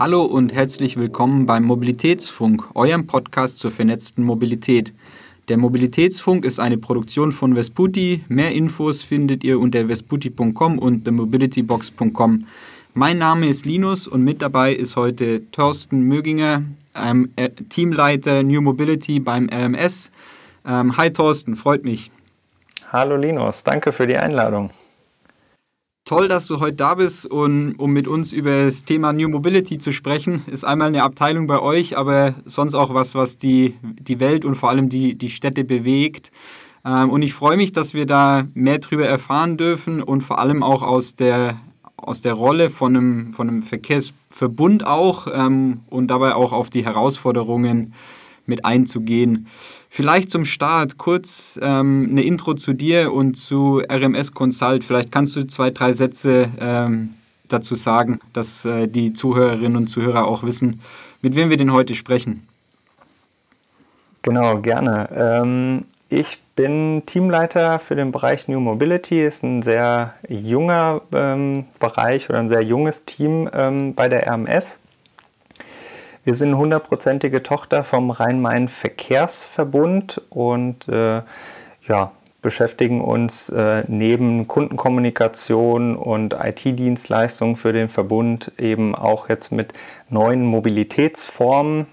Hallo und herzlich willkommen beim Mobilitätsfunk, eurem Podcast zur vernetzten Mobilität. Der Mobilitätsfunk ist eine Produktion von Vesputi. Mehr Infos findet ihr unter vesputi.com und themobilitybox.com. Mein Name ist Linus und mit dabei ist heute Thorsten Möginger, ähm, Teamleiter New Mobility beim RMS. Ähm, hi Thorsten, freut mich. Hallo Linus, danke für die Einladung. Toll, dass du heute da bist, und, um mit uns über das Thema New Mobility zu sprechen. Ist einmal eine Abteilung bei euch, aber sonst auch was, was die, die Welt und vor allem die, die Städte bewegt. Ähm, und ich freue mich, dass wir da mehr darüber erfahren dürfen und vor allem auch aus der, aus der Rolle von einem, von einem Verkehrsverbund auch ähm, und dabei auch auf die Herausforderungen mit einzugehen. Vielleicht zum Start kurz ähm, eine Intro zu dir und zu RMS Consult. Vielleicht kannst du zwei, drei Sätze ähm, dazu sagen, dass äh, die Zuhörerinnen und Zuhörer auch wissen, mit wem wir denn heute sprechen. Genau, gerne. Ähm, ich bin Teamleiter für den Bereich New Mobility. Ist ein sehr junger ähm, Bereich oder ein sehr junges Team ähm, bei der RMS. Wir sind hundertprozentige Tochter vom Rhein-Main-Verkehrsverbund und äh, ja, beschäftigen uns äh, neben Kundenkommunikation und IT-Dienstleistungen für den Verbund eben auch jetzt mit neuen Mobilitätsformen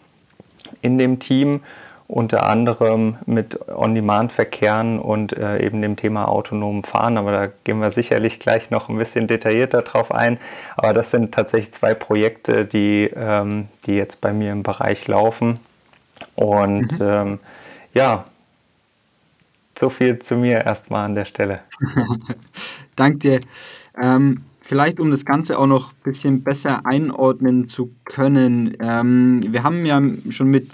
in dem Team unter anderem mit On-Demand-Verkehren und äh, eben dem Thema autonomen Fahren. Aber da gehen wir sicherlich gleich noch ein bisschen detaillierter drauf ein. Aber das sind tatsächlich zwei Projekte, die, ähm, die jetzt bei mir im Bereich laufen. Und mhm. ähm, ja, so viel zu mir erstmal an der Stelle. Danke dir. Ähm, vielleicht, um das Ganze auch noch ein bisschen besser einordnen zu können. Ähm, wir haben ja schon mit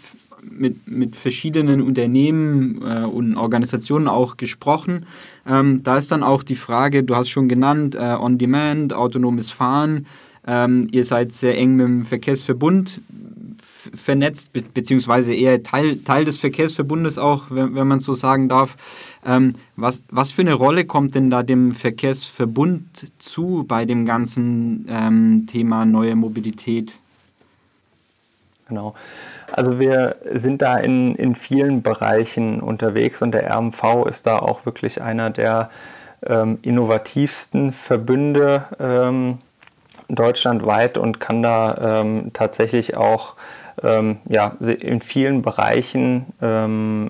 mit, mit verschiedenen Unternehmen äh, und Organisationen auch gesprochen. Ähm, da ist dann auch die Frage, du hast schon genannt, äh, On-Demand, autonomes Fahren. Ähm, ihr seid sehr eng mit dem Verkehrsverbund vernetzt, be beziehungsweise eher Teil, Teil des Verkehrsverbundes auch, wenn, wenn man so sagen darf. Ähm, was, was für eine Rolle kommt denn da dem Verkehrsverbund zu bei dem ganzen ähm, Thema neue Mobilität? Genau. Also wir sind da in, in vielen Bereichen unterwegs und der RMV ist da auch wirklich einer der ähm, innovativsten Verbünde ähm, deutschlandweit und kann da ähm, tatsächlich auch ähm, ja, in vielen Bereichen ähm,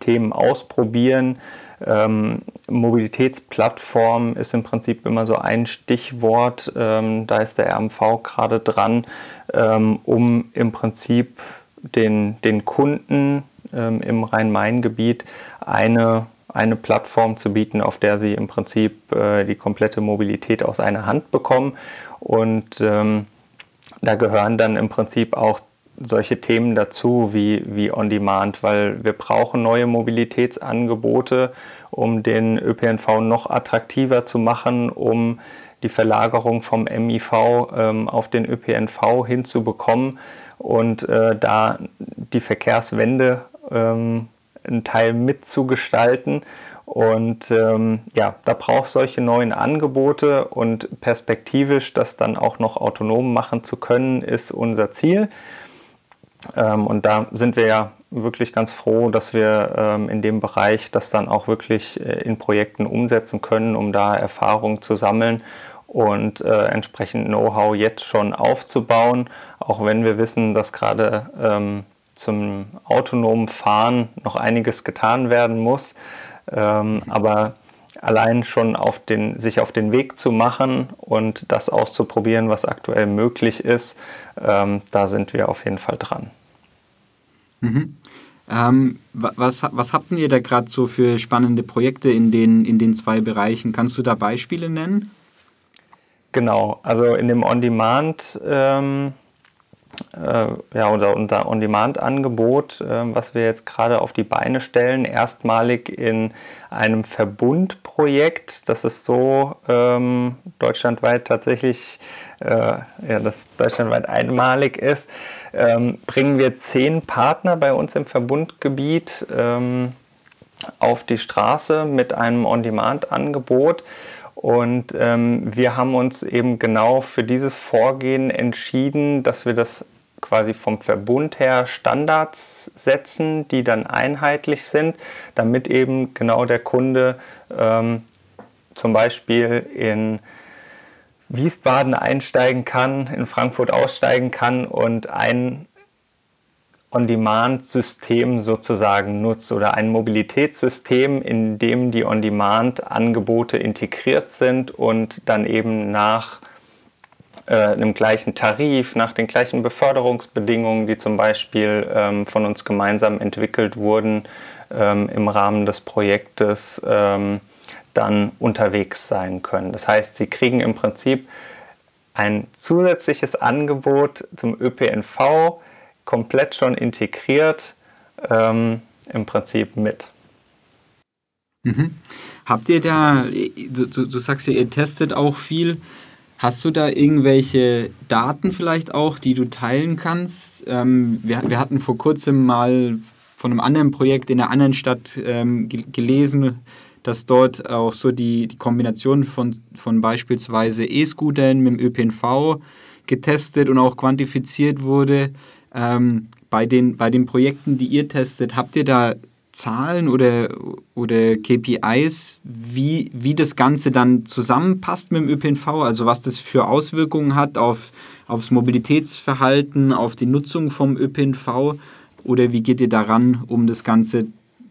Themen ausprobieren, ähm, Mobilitätsplattform ist im Prinzip immer so ein Stichwort. Ähm, da ist der RMV gerade dran, ähm, um im Prinzip den, den Kunden ähm, im Rhein-Main-Gebiet eine, eine Plattform zu bieten, auf der sie im Prinzip äh, die komplette Mobilität aus einer Hand bekommen. Und ähm, da gehören dann im Prinzip auch solche Themen dazu wie, wie On-Demand, weil wir brauchen neue Mobilitätsangebote, um den ÖPNV noch attraktiver zu machen, um die Verlagerung vom MIV ähm, auf den ÖPNV hinzubekommen und äh, da die Verkehrswende ähm, einen Teil mitzugestalten. Und ähm, ja, da braucht es solche neuen Angebote und perspektivisch das dann auch noch autonom machen zu können, ist unser Ziel. Ähm, und da sind wir ja wirklich ganz froh, dass wir ähm, in dem Bereich das dann auch wirklich äh, in Projekten umsetzen können, um da Erfahrung zu sammeln und äh, entsprechend Know-how jetzt schon aufzubauen, auch wenn wir wissen, dass gerade ähm, zum autonomen Fahren noch einiges getan werden muss. Ähm, aber allein schon auf den, sich auf den Weg zu machen und das auszuprobieren, was aktuell möglich ist, ähm, da sind wir auf jeden Fall dran. Mhm. Ähm, was, was habt ihr da gerade so für spannende Projekte in den, in den zwei Bereichen? Kannst du da Beispiele nennen? Genau, also in dem On-Demand ähm, äh, ja, unser, unser On-Demand-Angebot, äh, was wir jetzt gerade auf die Beine stellen, erstmalig in einem Verbundprojekt. Das ist so ähm, deutschlandweit tatsächlich, äh, ja, das deutschlandweit einmalig ist, ähm, bringen wir zehn Partner bei uns im Verbundgebiet ähm, auf die Straße mit einem On-Demand-Angebot Und ähm, wir haben uns eben genau für dieses Vorgehen entschieden, dass wir das quasi vom Verbund her Standards setzen, die dann einheitlich sind, damit eben genau der Kunde ähm, zum Beispiel in Wiesbaden einsteigen kann, in Frankfurt aussteigen kann und ein On-Demand-System sozusagen nutzt oder ein Mobilitätssystem, in dem die On-Demand-Angebote integriert sind und dann eben nach äh, einem gleichen Tarif, nach den gleichen Beförderungsbedingungen, die zum Beispiel ähm, von uns gemeinsam entwickelt wurden ähm, im Rahmen des Projektes, ähm, dann unterwegs sein können. Das heißt, sie kriegen im Prinzip ein zusätzliches Angebot zum ÖPNV komplett schon integriert ähm, im Prinzip mit. Mhm. Habt ihr da, du, du, sagst ja, ihr testet auch viel. Hast du da irgendwelche Daten vielleicht auch, die du teilen kannst? Ähm, wir, wir hatten vor kurzem mal von einem anderen Projekt in einer anderen Stadt ähm, gelesen, dass dort auch so die, die Kombination von, von beispielsweise E-Scootern mit dem ÖPNV getestet und auch quantifiziert wurde. Ähm, bei, den, bei den Projekten, die ihr testet, habt ihr da Zahlen oder, oder KPIs, wie, wie das Ganze dann zusammenpasst mit dem ÖPNV, also was das für Auswirkungen hat auf, aufs Mobilitätsverhalten, auf die Nutzung vom ÖPNV oder wie geht ihr daran, um das Ganze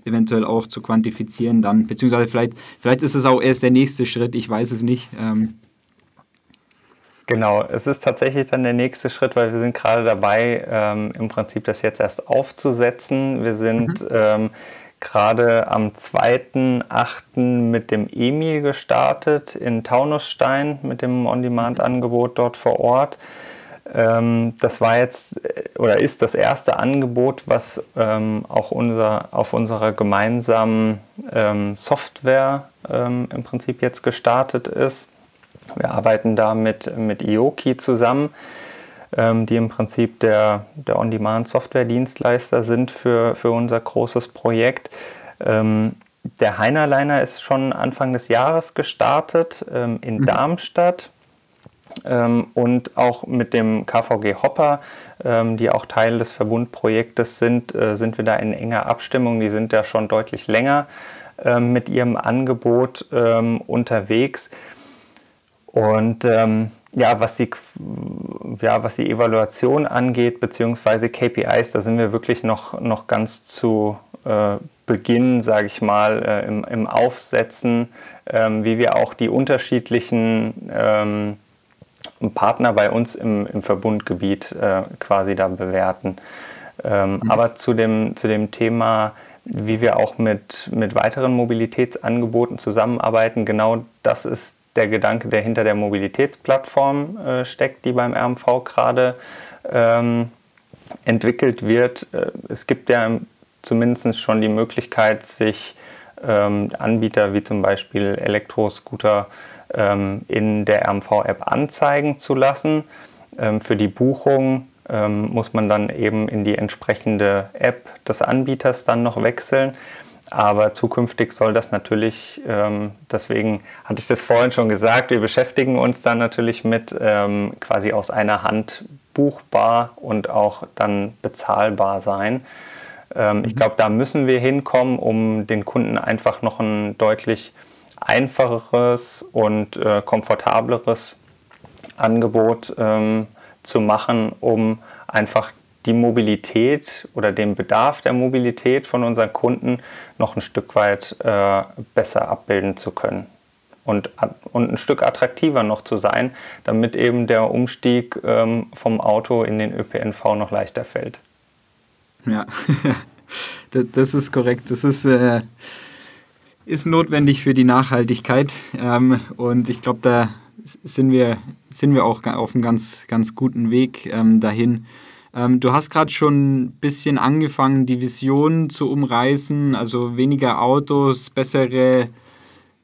eventuell auch zu quantifizieren dann, beziehungsweise vielleicht, vielleicht ist es auch erst der nächste Schritt, ich weiß es nicht. Ähm. Genau, es ist tatsächlich dann der nächste Schritt, weil wir sind gerade dabei, ähm, im Prinzip das jetzt erst aufzusetzen. Wir sind mhm. ähm, gerade am 2.8. mit dem EMI gestartet in Taunusstein, mit dem On-Demand-Angebot dort vor Ort. Ähm, das war jetzt äh, oder ist das erste Angebot, was ähm, auch unser, auf unserer gemeinsamen ähm, Software ähm, im Prinzip jetzt gestartet ist. Wir arbeiten da mit, mit Ioki zusammen, ähm, die im Prinzip der, der On-Demand-Software-Dienstleister sind für, für unser großes Projekt. Ähm, der Heinerliner ist schon Anfang des Jahres gestartet in mhm. Darmstadt ähm, und auch mit dem KVG Hopper, ähm, die auch Teil des Verbundprojektes sind, äh, sind wir da in enger Abstimmung. Die sind ja schon deutlich länger ähm, mit ihrem Angebot ähm, unterwegs. Und ähm, ja, was die, ja, was die Evaluation angeht, beziehungsweise KPIs, da sind wir wirklich noch, noch ganz zu äh, Beginn, sage ich mal, äh, im, im Aufsetzen, ähm, wie wir auch die unterschiedlichen ähm, Partner bei uns im, im Verbundgebiet äh, quasi da bewerten. Ähm, mhm. Aber zu dem, zu dem Thema, wie wir auch mit, mit weiteren Mobilitätsangeboten zusammenarbeiten, genau das ist der Gedanke, der hinter der Mobilitätsplattform äh, steckt, die beim RMV gerade ähm, entwickelt wird. Äh, es gibt ja zumindest schon die Möglichkeit, sich ähm, Anbieter wie zum Beispiel Elektroscooter ähm, in der RMV-App anzeigen zu lassen. Ähm, für die Buchung ähm, muss man dann eben in die entsprechende App des Anbieters dann noch wechseln. Aber zukünftig soll das natürlich, ähm, deswegen hatte ich das vorhin schon gesagt, wir beschäftigen uns dann natürlich mit ähm, quasi aus einer Hand buchbar und auch dann bezahlbar sein. Ähm, ich mhm. glaube, da müssen wir hinkommen, um den Kunden einfach noch ein deutlich einfacheres und äh, komfortableres Angebot ähm, zu machen, um einfach die Mobilität oder den Bedarf der Mobilität von unseren Kunden noch ein Stück weit äh, besser abbilden zu können und, und ein Stück attraktiver noch zu sein, damit eben der Umstieg ähm, vom Auto in den ÖPNV noch leichter fällt. Ja, das ist korrekt. Das ist äh, ist notwendig für die Nachhaltigkeit. Ähm, und ich glaube, da sind wir, sind wir auch auf einem ganz, ganz guten Weg ähm, dahin. Ähm, du hast gerade schon ein bisschen angefangen, die Vision zu umreißen, also weniger Autos, bessere,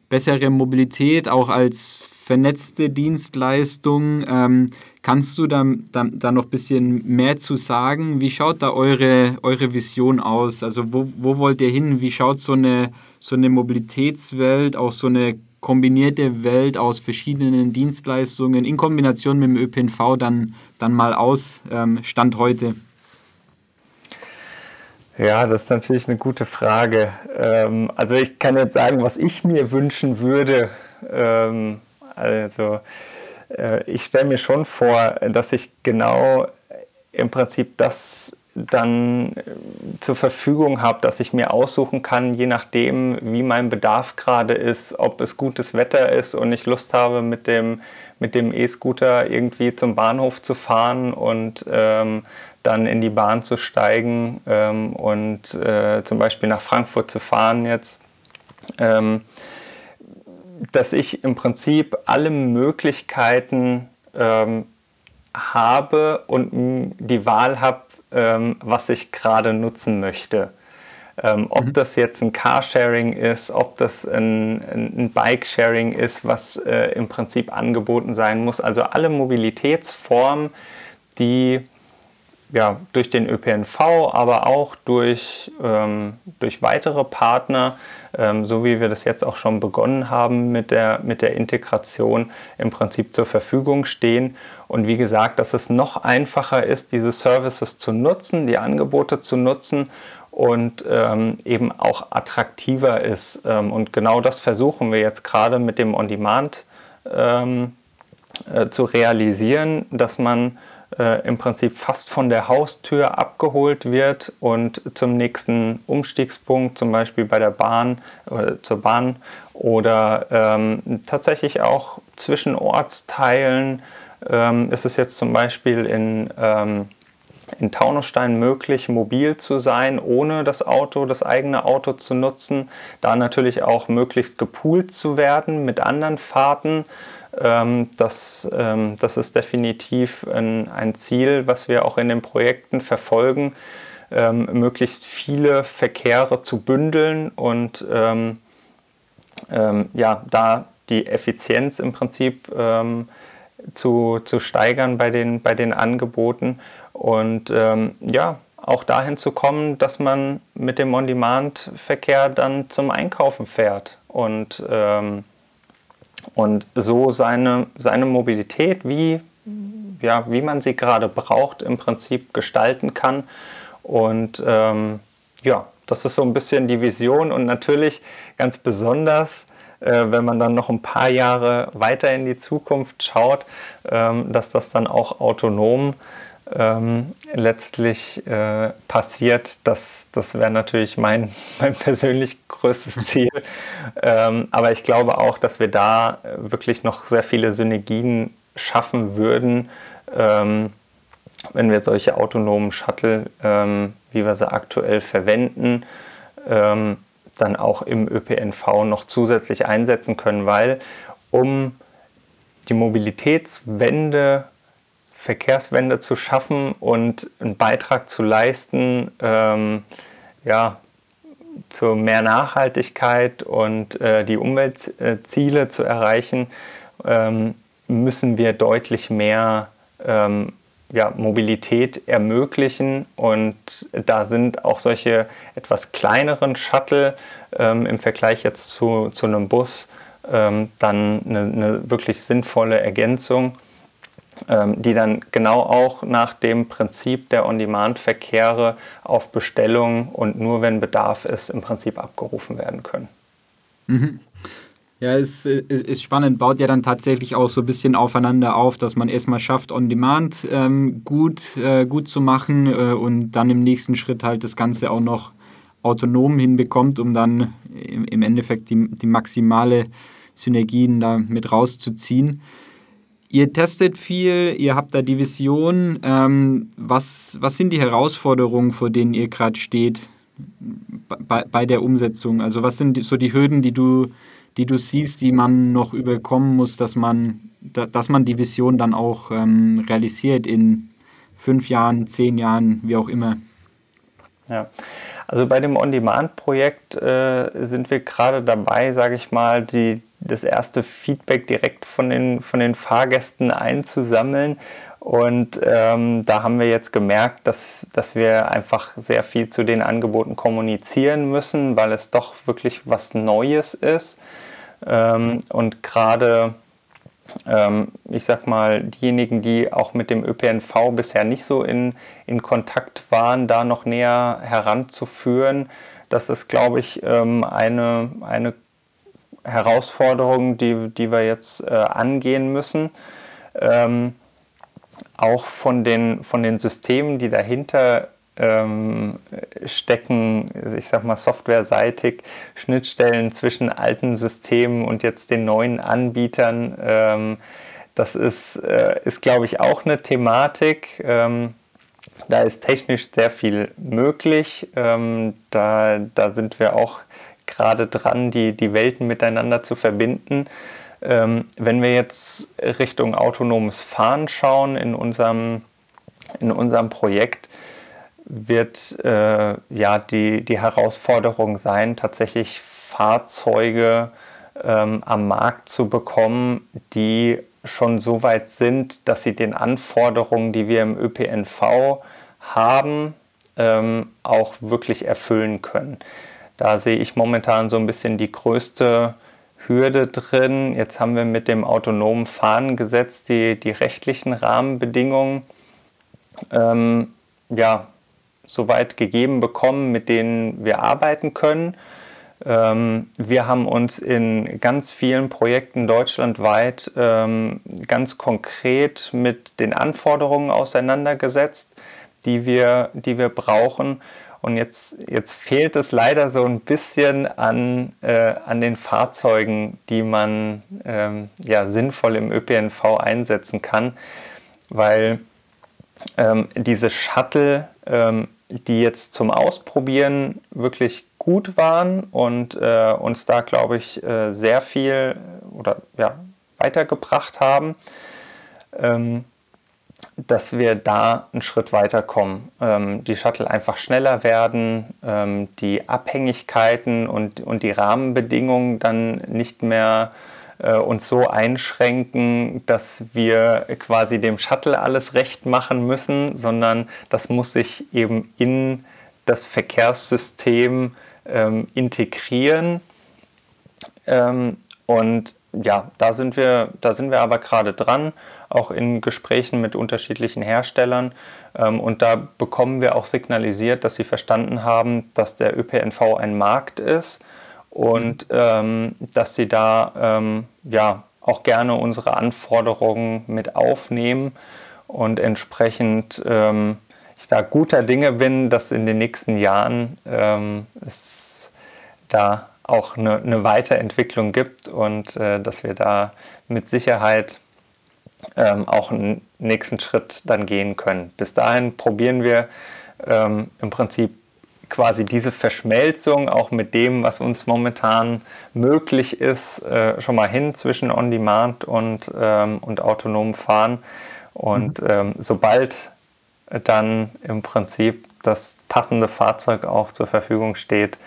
bessere Mobilität, auch als vernetzte Dienstleistung. Ähm, kannst du da, da, da, noch ein bisschen mehr zu sagen? Wie schaut da eure, eure Vision aus? Also wo, wo wollt ihr hin? Wie schaut so eine so eine Mobilitätswelt, auch so eine kombinierte Welt aus verschiedenen Dienstleistungen in Kombination mit dem ÖPNV dann, dann mal aus, ähm, Stand heute? Ja, das ist natürlich eine gute Frage. Ähm, also ich kann jetzt sagen, was ich mir wünschen würde. Ähm, also äh, ich stelle mir schon vor, dass ich genau im Prinzip das dann äh, zur Verfügung habe, dass ich mir aussuchen kann, je nachdem, wie mein Bedarf gerade ist, ob es gutes Wetter ist und ich Lust habe, mit dem mit dem E-Scooter irgendwie zum Bahnhof zu fahren und ähm, dann in die Bahn zu steigen ähm, und äh, zum Beispiel nach Frankfurt zu fahren jetzt. Ähm, dass ich im Prinzip alle Möglichkeiten ähm, habe und die Wahl habe, ähm, was ich gerade nutzen möchte. Ähm, ob mhm. das jetzt ein Carsharing ist, ob das ein, ein Bike-Sharing ist, was äh, im Prinzip angeboten sein muss. Also alle Mobilitätsformen, die ja, durch den ÖPNV, aber auch durch, ähm, durch weitere Partner, ähm, so wie wir das jetzt auch schon begonnen haben mit der, mit der Integration, im Prinzip zur Verfügung stehen. Und wie gesagt, dass es noch einfacher ist, diese Services zu nutzen, die Angebote zu nutzen und ähm, eben auch attraktiver ist. Ähm, und genau das versuchen wir jetzt gerade mit dem On-Demand ähm, äh, zu realisieren, dass man äh, im Prinzip fast von der Haustür abgeholt wird und zum nächsten Umstiegspunkt, zum Beispiel bei der Bahn äh, zur Bahn oder ähm, tatsächlich auch zwischen Ortsteilen ähm, ist es jetzt zum Beispiel in, ähm, in Taunusstein möglich, mobil zu sein, ohne das Auto, das eigene Auto zu nutzen, da natürlich auch möglichst gepoolt zu werden mit anderen Fahrten. Ähm, das, ähm, das ist definitiv ein, ein, Ziel, was wir auch in den Projekten verfolgen, ähm, möglichst viele Verkehre zu bündeln und ja, da die Effizienz im Prinzip zu, zu steigern bei den, bei den Angeboten und ja, auch dahin zu kommen, dass man mit dem On-Demand-Verkehr dann zum Einkaufen fährt und ähm, und so seine, seine Mobilität, wie, ja, wie man sie gerade braucht, im Prinzip gestalten kann. Und ähm, ja, das ist so ein bisschen die Vision und natürlich ganz besonders, wenn man dann noch ein paar Jahre weiter in die Zukunft schaut, ähm, dass das dann auch autonom ähm, letztlich äh, passiert, das, das wäre natürlich mein, mein persönlich größtes Ziel. ähm, aber ich glaube auch, dass wir da wirklich noch sehr viele Synergien schaffen würden, ähm, wenn wir solche autonomen Shuttle, ähm, wie wir sie aktuell verwenden, ähm, dann auch im ÖPNV noch zusätzlich einsetzen können, weil um die Mobilitätswende Verkehrswende zu schaffen und einen Beitrag zu leisten, ähm, ja, zu mehr Nachhaltigkeit und äh, die Umweltziele zu erreichen, ähm, müssen wir deutlich mehr ähm, ja, Mobilität ermöglichen. Und da sind auch solche etwas kleineren Shuttle ähm, im Vergleich jetzt zu, zu einem Bus ähm, dann eine, eine wirklich sinnvolle Ergänzung. Ähm, die dann genau auch nach dem Prinzip der On-Demand-Verkehre auf Bestellung und nur wenn Bedarf ist, im Prinzip abgerufen werden können. Mhm. Ja, es ist spannend, baut ja dann tatsächlich auch so ein bisschen aufeinander auf, dass man erstmal schafft, On-Demand ähm, gut, äh, gut zu machen äh, und dann im nächsten Schritt halt das Ganze auch noch autonom hinbekommt, um dann im, im Endeffekt die, die maximale Synergien da mit rauszuziehen. Ihr testet viel, ihr habt da die Vision. Ähm, was, was sind die Herausforderungen, vor denen ihr gerade steht bei, bei der Umsetzung? Also was sind so die Hürden, die du, die du siehst, die man noch überkommen muss, dass man, da, dass man die Vision dann auch ähm, realisiert in fünf Jahren, zehn Jahren, wie auch immer? Ja, also bei dem On-Demand-Projekt äh, sind wir gerade dabei, sage ich mal, die, das erste Feedback direkt von den, von den Fahrgästen einzusammeln. Und ähm, da haben wir jetzt gemerkt, dass, dass wir einfach sehr viel zu den Angeboten kommunizieren müssen, weil es doch wirklich was Neues ist. Ähm, und gerade, ähm, ich sag mal, diejenigen, die auch mit dem ÖPNV bisher nicht so in, in Kontakt waren, da noch näher heranzuführen, das ist, glaube ich, ähm, eine, eine Herausforderung, die, die wir jetzt äh, angehen müssen. Ähm, auch von den, von den Systemen, die dahinter ähm, stecken, ich sag mal softwareseitig, Schnittstellen zwischen alten Systemen und jetzt den neuen Anbietern. Ähm, das ist, äh, ist glaube ich, auch eine Thematik. Ähm, da ist technisch sehr viel möglich. Ähm, da, da sind wir auch gerade dran, die, die Welten miteinander zu verbinden. Ähm, wenn wir jetzt Richtung autonomes Fahren schauen in unserem, in unserem Projekt, wird äh, ja die, die Herausforderung sein, tatsächlich Fahrzeuge ähm, am Markt zu bekommen, die schon so weit sind, dass sie den Anforderungen, die wir im ÖPNV haben, ähm, auch wirklich erfüllen können. Da sehe ich momentan so ein bisschen die größte Hürde drin. Jetzt haben wir mit dem autonomen Fahnengesetz die, die rechtlichen Rahmenbedingungen ähm, ja, soweit gegeben bekommen, mit denen wir arbeiten können. Ähm, wir haben uns in ganz vielen Projekten deutschlandweit ähm, ganz konkret mit den Anforderungen auseinandergesetzt, die wir, die wir brauchen und jetzt, jetzt fehlt es leider so ein bisschen an, äh, an den Fahrzeugen, die man ähm, ja, sinnvoll im ÖPNV einsetzen kann, weil ähm, diese Shuttle, ähm, die jetzt zum Ausprobieren wirklich gut waren und äh, uns da, glaube ich, äh, sehr viel oder ja, weitergebracht haben, ähm, dass wir da einen Schritt weiter kommen. Ähm, die Shuttle einfach schneller werden, ähm, die Abhängigkeiten und, und die Rahmenbedingungen dann nicht mehr äh, uns so einschränken, dass wir quasi dem Shuttle alles recht machen müssen, sondern das muss sich eben in das Verkehrssystem ähm, integrieren. Ähm, und ja, da sind wir, da sind wir aber gerade dran auch in Gesprächen mit unterschiedlichen Herstellern. Ähm, und da bekommen wir auch signalisiert, dass sie verstanden haben, dass der ÖPNV ein Markt ist und mhm. ähm, dass sie da ähm, ja auch gerne unsere Anforderungen mit aufnehmen und entsprechend ähm, ich da guter Dinge bin, dass in den nächsten Jahren ähm, es da auch eine, eine Weiterentwicklung gibt und äh, dass wir da mit Sicherheit ähm, auch einen nächsten Schritt dann gehen können. Bis dahin probieren wir ähm, im Prinzip quasi diese Verschmelzung auch mit dem, was uns momentan möglich ist, äh, schon mal hin zwischen On-Demand und, ähm, und autonomem Fahren. Und mhm. ähm, sobald dann im Prinzip das passende Fahrzeug auch zur Verfügung steht,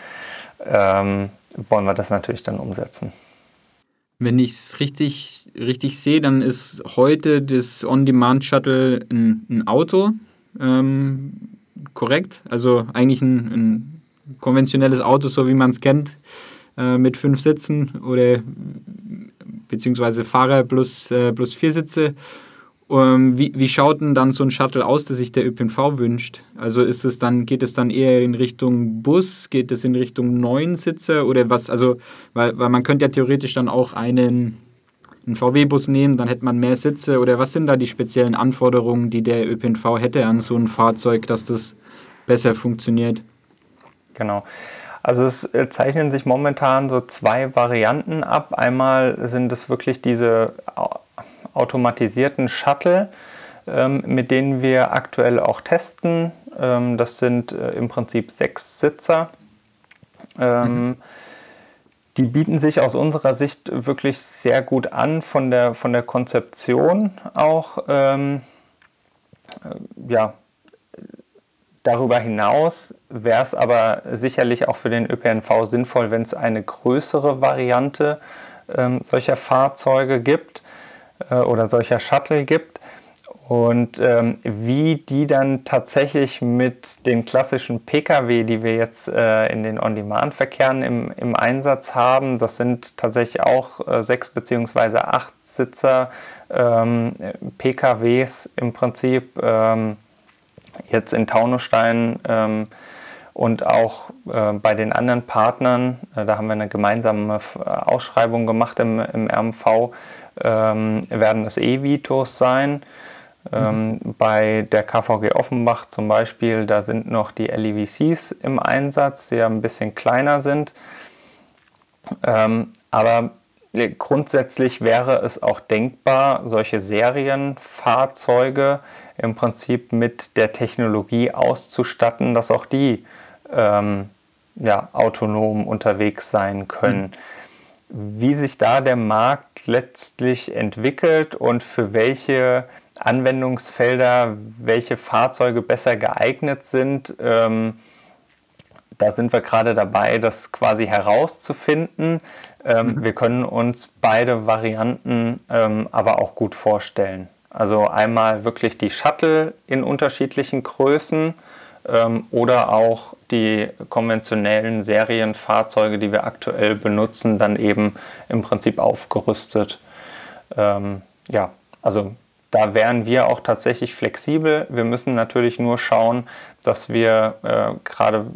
ähm, wollen wir das natürlich dann umsetzen. Wenn ich es richtig, richtig sehe, dann ist heute das On-Demand-Shuttle ein, ein, Auto. Ähm, korrekt? Also eigentlich ein, ein, konventionelles Auto, so wie man es kennt, äh, mit fünf Sitzen oder beziehungsweise Fahrer plus, äh, plus vier Sitze. Ähm, wie, wie schaut denn dann so ein Shuttle aus, das sich der ÖPNV wünscht? Also ist es dann, geht es dann eher in Richtung Bus, geht es in Richtung neun Sitze oder was? Also, weil, weil man könnte ja theoretisch dann auch einen, einen VW-Bus nehmen, dann hätte man mehr Sitze oder was sind da die speziellen Anforderungen, die der ÖPNV hätte an so ein Fahrzeug, dass das besser funktioniert? Genau. Also es äh, zeichnen sich momentan so zwei Varianten ab. Einmal sind es wirklich diese automatisierten Shuttle, ähm, mit denen wir aktuell auch testen. Ähm, das sind äh, im Prinzip sechs Sitzer. Ähm, mhm. Die bieten sich aus unserer Sicht wirklich sehr gut an von der, von der Konzeption auch. Ähm, äh, ja, darüber hinaus wäre es aber sicherlich auch für den ÖPNV sinnvoll, wenn es eine größere Variante ähm, solcher Fahrzeuge gibt äh, oder solcher Shuttle gibt. Und ähm, wie die dann tatsächlich mit den klassischen Pkw, die wir jetzt äh, in den On-Demand-Verkehren im, im Einsatz haben, das sind tatsächlich auch äh, sechs bzw. acht Sitzer ähm, PKWs im Prinzip, ähm, jetzt in Taunusstein ähm, und auch äh, bei den anderen Partnern, äh, da haben wir eine gemeinsame Ausschreibung gemacht im, im RMV, ähm, werden es E-Vitos sein. Ähm, bei der KVG Offenbach zum Beispiel, da sind noch die LEVCs im Einsatz, die ja ein bisschen kleiner sind. Ähm, aber grundsätzlich wäre es auch denkbar, solche Serienfahrzeuge im Prinzip mit der Technologie auszustatten, dass auch die ähm, ja, autonom unterwegs sein können. Mhm wie sich da der Markt letztlich entwickelt und für welche Anwendungsfelder, welche Fahrzeuge besser geeignet sind. Ähm, da sind wir gerade dabei, das quasi herauszufinden. Ähm, mhm. Wir können uns beide Varianten ähm, aber auch gut vorstellen. Also einmal wirklich die Shuttle in unterschiedlichen Größen ähm, oder auch die konventionellen Serienfahrzeuge, die wir aktuell benutzen, dann eben im Prinzip aufgerüstet. Ähm, ja, also da wären wir auch tatsächlich flexibel. Wir müssen natürlich nur schauen, dass wir äh, gerade,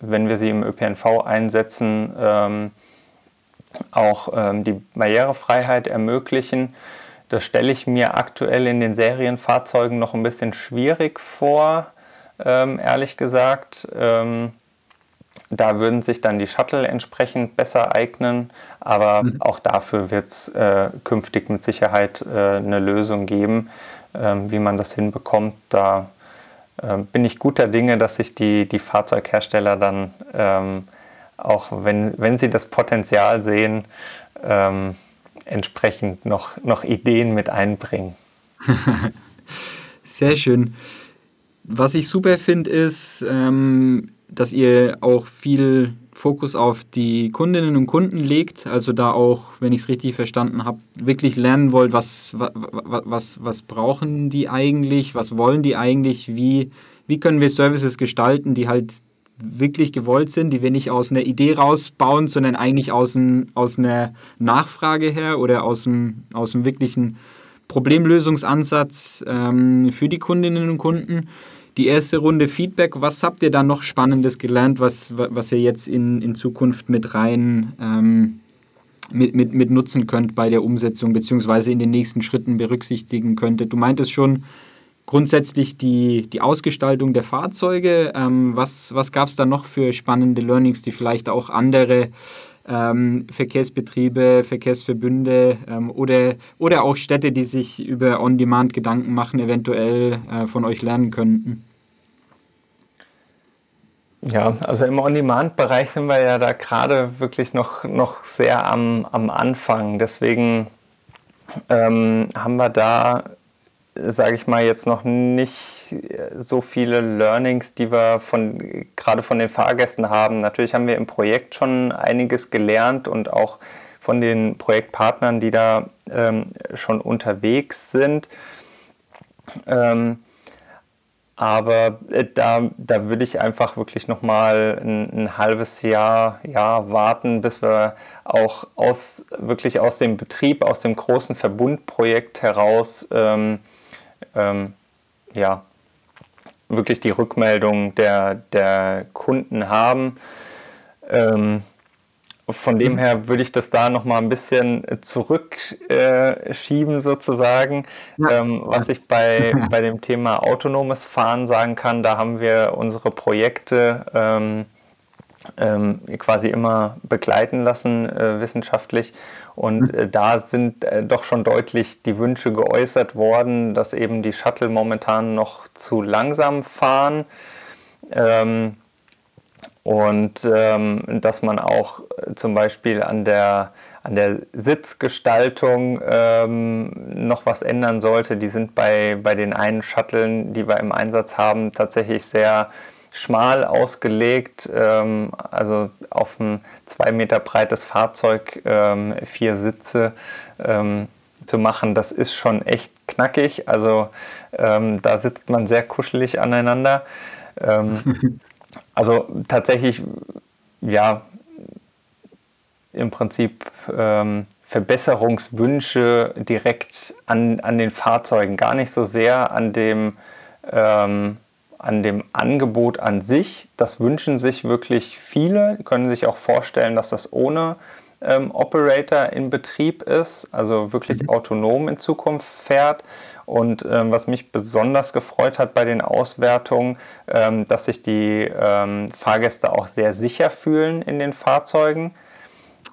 wenn wir sie im ÖPNV einsetzen, ähm, auch ähm, die Barrierefreiheit ermöglichen. Das stelle ich mir aktuell in den Serienfahrzeugen noch ein bisschen schwierig vor, ähm, ehrlich gesagt. Ähm, da würden sich dann die Shuttle entsprechend besser eignen, aber mhm. auch dafür wird es äh, künftig mit Sicherheit äh, eine Lösung geben, äh, wie man das hinbekommt. Da ähm, bin ich guter Dinge, dass sich die, die Fahrzeughersteller dann, ähm, auch wenn, wenn sie das Potenzial sehen, ähm, entsprechend noch, noch Ideen mit einbringen. Sehr schön. Was ich super finde, ist, ähm, dass ihr auch viel Fokus auf die Kundinnen und Kunden legt, also da auch, wenn ich es richtig verstanden habe, wirklich lernen wollt, was, was, was, was brauchen die eigentlich, was wollen die eigentlich, wie, wie können wir Services gestalten, die halt wirklich gewollt sind, die wir nicht aus einer Idee rausbauen, sondern eigentlich aus, ein, aus einer Nachfrage her oder aus dem, aus dem wirklichen Problemlösungsansatz ähm, für die Kundinnen und Kunden die erste Runde Feedback. Was habt ihr da noch Spannendes gelernt, was, was ihr jetzt in, in Zukunft mit rein ähm, mit, mit, mit nutzen könnt bei der Umsetzung, beziehungsweise in den nächsten Schritten berücksichtigen könntet? Du meintest schon grundsätzlich die, die Ausgestaltung der Fahrzeuge. Ähm, was was gab es da noch für spannende Learnings, die vielleicht auch andere ähm, Verkehrsbetriebe, Verkehrsverbünde ähm, oder, oder auch Städte, die sich über On-Demand Gedanken machen, eventuell äh, von euch lernen könnten? Ja, also im On-Demand-Bereich sind wir ja da gerade wirklich noch, noch sehr am, am Anfang. Deswegen ähm, haben wir da sage ich mal, jetzt noch nicht so viele Learnings, die wir von, gerade von den Fahrgästen haben. Natürlich haben wir im Projekt schon einiges gelernt und auch von den Projektpartnern, die da ähm, schon unterwegs sind. Ähm, aber äh, da, da würde ich einfach wirklich nochmal ein, ein halbes Jahr ja, warten, bis wir auch aus, wirklich aus dem Betrieb, aus dem großen Verbundprojekt heraus ähm, ähm, ja, wirklich die Rückmeldung der, der Kunden haben. Ähm, von dem her würde ich das da noch mal ein bisschen zurückschieben äh, sozusagen. Ja. Ähm, was ich bei, bei dem Thema autonomes Fahren sagen kann, da haben wir unsere Projekte ähm, quasi immer begleiten lassen äh, wissenschaftlich. Und mhm. äh, da sind äh, doch schon deutlich die Wünsche geäußert worden, dass eben die Shuttle momentan noch zu langsam fahren. Ähm, und ähm, dass man auch äh, zum Beispiel an der, an der Sitzgestaltung ähm, noch was ändern sollte. Die sind bei, bei den einen Shuttlen, die wir im Einsatz haben, tatsächlich sehr schmal ausgelegt, ähm, also auf ein zwei Meter breites Fahrzeug, ähm, vier Sitze. Ähm, zu machen, das ist schon echt knackig. Also ähm, da sitzt man sehr kuschelig aneinander. Ähm, also tatsächlich, ja, im Prinzip ähm, Verbesserungswünsche direkt an, an den Fahrzeugen, gar nicht so sehr an dem, ähm, an dem Angebot an sich. Das wünschen sich wirklich viele, können sich auch vorstellen, dass das ohne ähm, Operator in Betrieb ist, also wirklich mhm. autonom in Zukunft fährt. Und ähm, was mich besonders gefreut hat bei den Auswertungen, ähm, dass sich die ähm, Fahrgäste auch sehr sicher fühlen in den Fahrzeugen.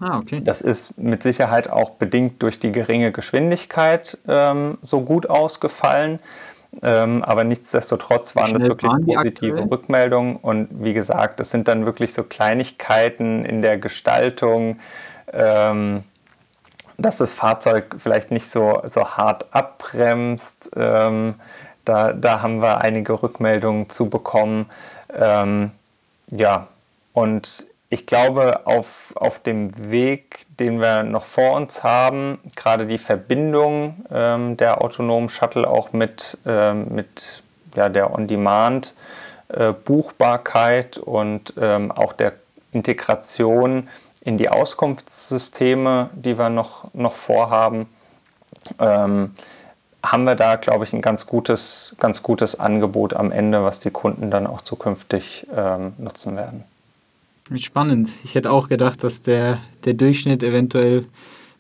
Ah, okay. Das ist mit Sicherheit auch bedingt durch die geringe Geschwindigkeit ähm, so gut ausgefallen. Ähm, aber nichtsdestotrotz waren das wirklich waren positive aktuell? Rückmeldungen. Und wie gesagt, das sind dann wirklich so Kleinigkeiten in der Gestaltung, ähm, dass das Fahrzeug vielleicht nicht so, so hart abbremst. Ähm, da, da haben wir einige Rückmeldungen zu bekommen. Ähm, ja, und ich glaube, auf, auf dem Weg, den wir noch vor uns haben, gerade die Verbindung ähm, der autonomen Shuttle auch mit, ähm, mit ja, der On-Demand-Buchbarkeit äh, und ähm, auch der Integration in die Auskunftssysteme, die wir noch, noch vorhaben, ähm, haben wir da, glaube ich, ein ganz gutes, ganz gutes Angebot am Ende, was die Kunden dann auch zukünftig ähm, nutzen werden. Spannend. Ich hätte auch gedacht, dass der, der Durchschnitt eventuell ein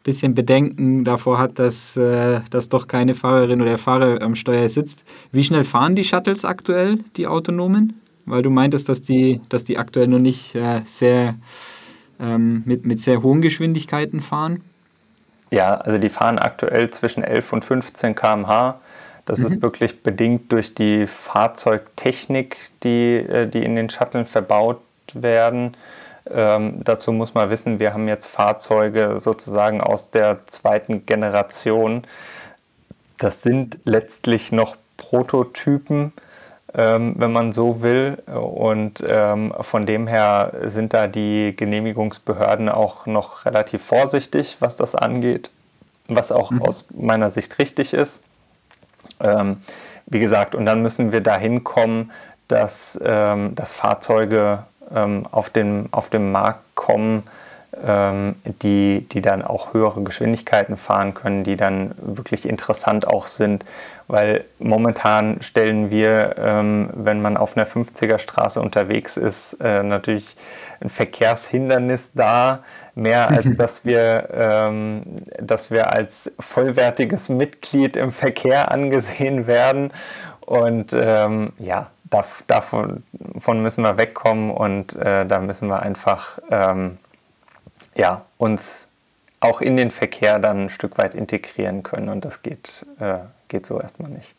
bisschen Bedenken davor hat, dass, äh, dass doch keine Fahrerin oder Fahrer am Steuer sitzt. Wie schnell fahren die Shuttles aktuell, die autonomen? Weil du meintest, dass die, dass die aktuell noch nicht äh, sehr ähm, mit, mit sehr hohen Geschwindigkeiten fahren. Ja, also die fahren aktuell zwischen 11 und 15 km/h. Das mhm. ist wirklich bedingt durch die Fahrzeugtechnik, die, äh, die in den Shuttlen verbaut werden. Ähm, dazu muss man wissen, wir haben jetzt Fahrzeuge sozusagen aus der zweiten Generation. Das sind letztlich noch Prototypen, ähm, wenn man so will. Und ähm, von dem her sind da die Genehmigungsbehörden auch noch relativ vorsichtig, was das angeht, was auch mhm. aus meiner Sicht richtig ist. Ähm, wie gesagt, und dann müssen wir dahin kommen, dass, ähm, dass Fahrzeuge ähm, auf, den, auf den Markt kommen, ähm, die, die dann auch höhere Geschwindigkeiten fahren können, die dann wirklich interessant auch sind. Weil momentan stellen wir, ähm, wenn man auf einer 50er Straße unterwegs ist, äh, natürlich ein Verkehrshindernis dar, mehr als dass wir, ähm, dass wir als vollwertiges Mitglied im Verkehr angesehen werden. Und ähm, ja, davon, davon müssen wir wegkommen und äh, da müssen wir einfach ähm, ja, uns auch in den Verkehr dann ein Stück weit integrieren können und das geht, äh, geht so erstmal nicht.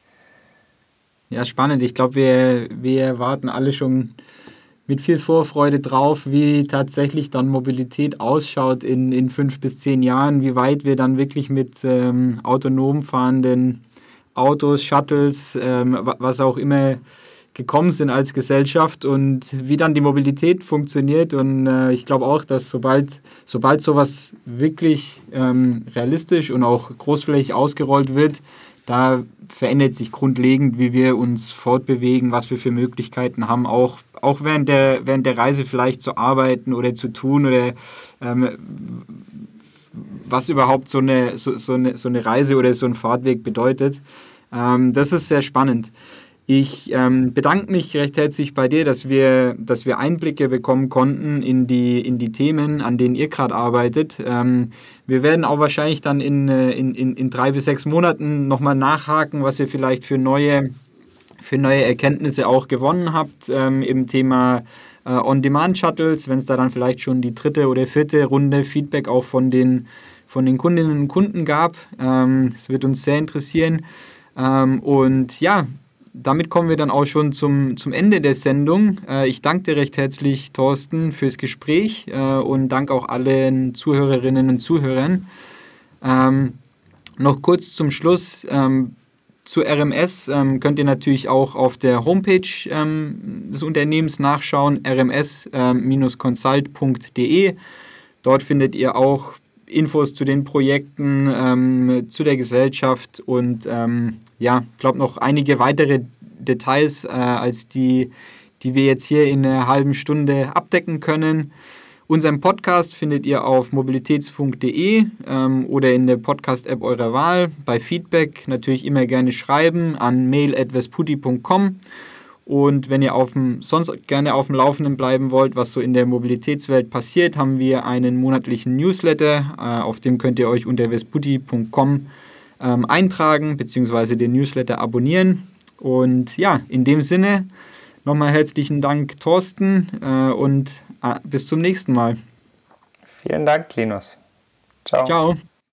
Ja, spannend. Ich glaube, wir, wir warten alle schon mit viel Vorfreude drauf, wie tatsächlich dann Mobilität ausschaut in, in fünf bis zehn Jahren, wie weit wir dann wirklich mit ähm, autonom fahrenden Autos, Shuttles, ähm, was auch immer gekommen sind als Gesellschaft und wie dann die Mobilität funktioniert. Und äh, ich glaube auch, dass sobald, sobald sowas wirklich ähm, realistisch und auch großflächig ausgerollt wird, da verändert sich grundlegend, wie wir uns fortbewegen, was wir für Möglichkeiten haben, auch, auch während, der, während der Reise vielleicht zu arbeiten oder zu tun oder ähm, was überhaupt so eine, so, so, eine, so eine Reise oder so ein Fahrtweg bedeutet. Ähm, das ist sehr spannend. Ich ähm, bedanke mich recht herzlich bei dir, dass wir, dass wir Einblicke bekommen konnten in die, in die Themen, an denen ihr gerade arbeitet. Ähm, wir werden auch wahrscheinlich dann in, äh, in, in, in drei bis sechs Monaten nochmal nachhaken, was ihr vielleicht für neue, für neue Erkenntnisse auch gewonnen habt ähm, im Thema äh, On-Demand-Shuttles, wenn es da dann vielleicht schon die dritte oder vierte Runde Feedback auch von den, von den Kundinnen und Kunden gab. Ähm, das wird uns sehr interessieren. Ähm, und ja, damit kommen wir dann auch schon zum, zum Ende der Sendung. Äh, ich danke dir recht herzlich, Thorsten, fürs Gespräch äh, und danke auch allen Zuhörerinnen und Zuhörern. Ähm, noch kurz zum Schluss. Ähm, zu RMS ähm, könnt ihr natürlich auch auf der Homepage ähm, des Unternehmens nachschauen, rms-consult.de. Dort findet ihr auch Infos zu den Projekten, ähm, zu der Gesellschaft und ähm, ja, ich glaube noch einige weitere Details, äh, als die, die wir jetzt hier in einer halben Stunde abdecken können. Unseren Podcast findet ihr auf mobilitätsfunk.de ähm, oder in der Podcast-App eurer Wahl. Bei Feedback natürlich immer gerne schreiben an mail.vesputi.com. Und wenn ihr auf dem, sonst gerne auf dem Laufenden bleiben wollt, was so in der Mobilitätswelt passiert, haben wir einen monatlichen Newsletter. Äh, auf dem könnt ihr euch unter vesputi.com ähm, eintragen bzw. den Newsletter abonnieren. Und ja, in dem Sinne nochmal herzlichen Dank, Thorsten, äh, und äh, bis zum nächsten Mal. Vielen Dank, Linus. Ciao. Ciao.